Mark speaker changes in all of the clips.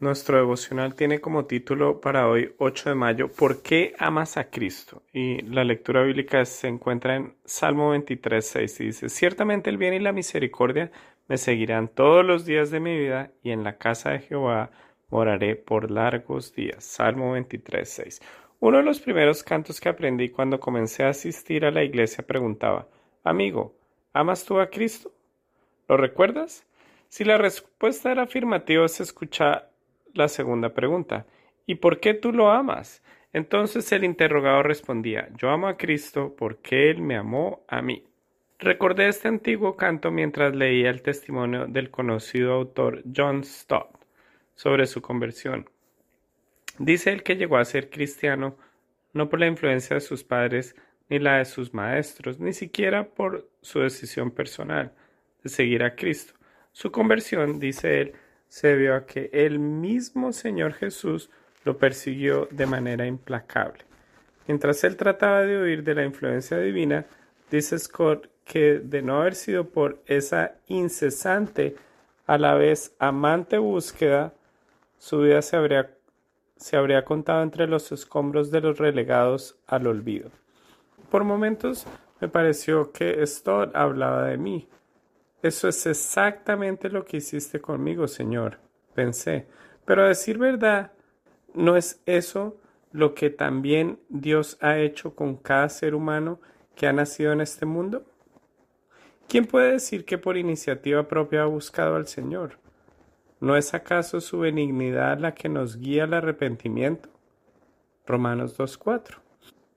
Speaker 1: Nuestro devocional tiene como título para hoy 8 de mayo ¿Por qué amas a Cristo? Y la lectura bíblica se encuentra en Salmo 23, 6 y dice, Ciertamente el bien y la misericordia me seguirán todos los días de mi vida y en la casa de Jehová moraré por largos días. Salmo 23, 6. Uno de los primeros cantos que aprendí cuando comencé a asistir a la iglesia preguntaba, Amigo, ¿amas tú a Cristo? ¿Lo recuerdas? Si la respuesta era afirmativa, se escucha la segunda pregunta. ¿Y por qué tú lo amas? Entonces el interrogado respondía, yo amo a Cristo porque Él me amó a mí. Recordé este antiguo canto mientras leía el testimonio del conocido autor John Stott sobre su conversión. Dice él que llegó a ser cristiano no por la influencia de sus padres ni la de sus maestros, ni siquiera por su decisión personal de seguir a Cristo. Su conversión, dice él, se debió a que el mismo Señor Jesús lo persiguió de manera implacable. Mientras él trataba de huir de la influencia divina, dice Scott que de no haber sido por esa incesante, a la vez amante búsqueda, su vida se habría, se habría contado entre los escombros de los relegados al olvido. Por momentos me pareció que Stott hablaba de mí, eso es exactamente lo que hiciste conmigo, Señor, pensé. Pero a decir verdad, ¿no es eso lo que también Dios ha hecho con cada ser humano que ha nacido en este mundo? ¿Quién puede decir que por iniciativa propia ha buscado al Señor? ¿No es acaso su benignidad la que nos guía al arrepentimiento? Romanos 2.4.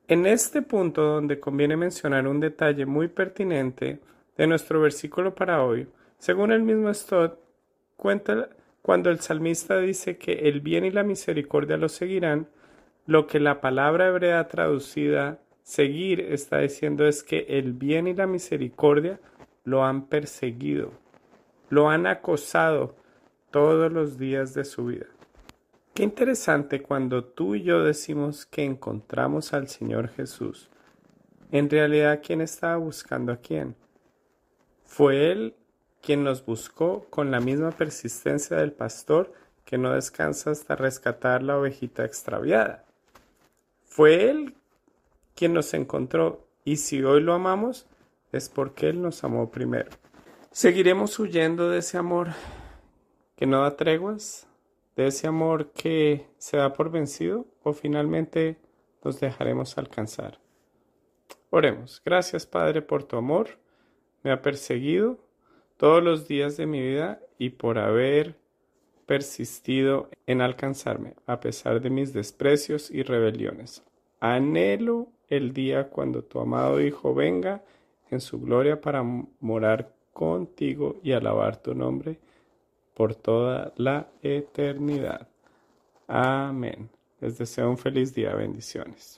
Speaker 1: En este punto donde conviene mencionar un detalle muy pertinente, de nuestro versículo para hoy, según el mismo Stott, cuenta cuando el salmista dice que el bien y la misericordia lo seguirán, lo que la palabra hebrea traducida seguir está diciendo es que el bien y la misericordia lo han perseguido, lo han acosado todos los días de su vida. Qué interesante cuando tú y yo decimos que encontramos al Señor Jesús. En realidad, ¿quién estaba buscando a quién? Fue Él quien nos buscó con la misma persistencia del pastor que no descansa hasta rescatar la ovejita extraviada. Fue Él quien nos encontró y si hoy lo amamos es porque Él nos amó primero. ¿Seguiremos huyendo de ese amor que no da treguas? ¿De ese amor que se da por vencido? ¿O finalmente nos dejaremos alcanzar? Oremos. Gracias Padre por tu amor me ha perseguido todos los días de mi vida y por haber persistido en alcanzarme a pesar de mis desprecios y rebeliones. Anhelo el día cuando tu amado Hijo venga en su gloria para morar contigo y alabar tu nombre por toda la eternidad. Amén. Les deseo un feliz día. Bendiciones.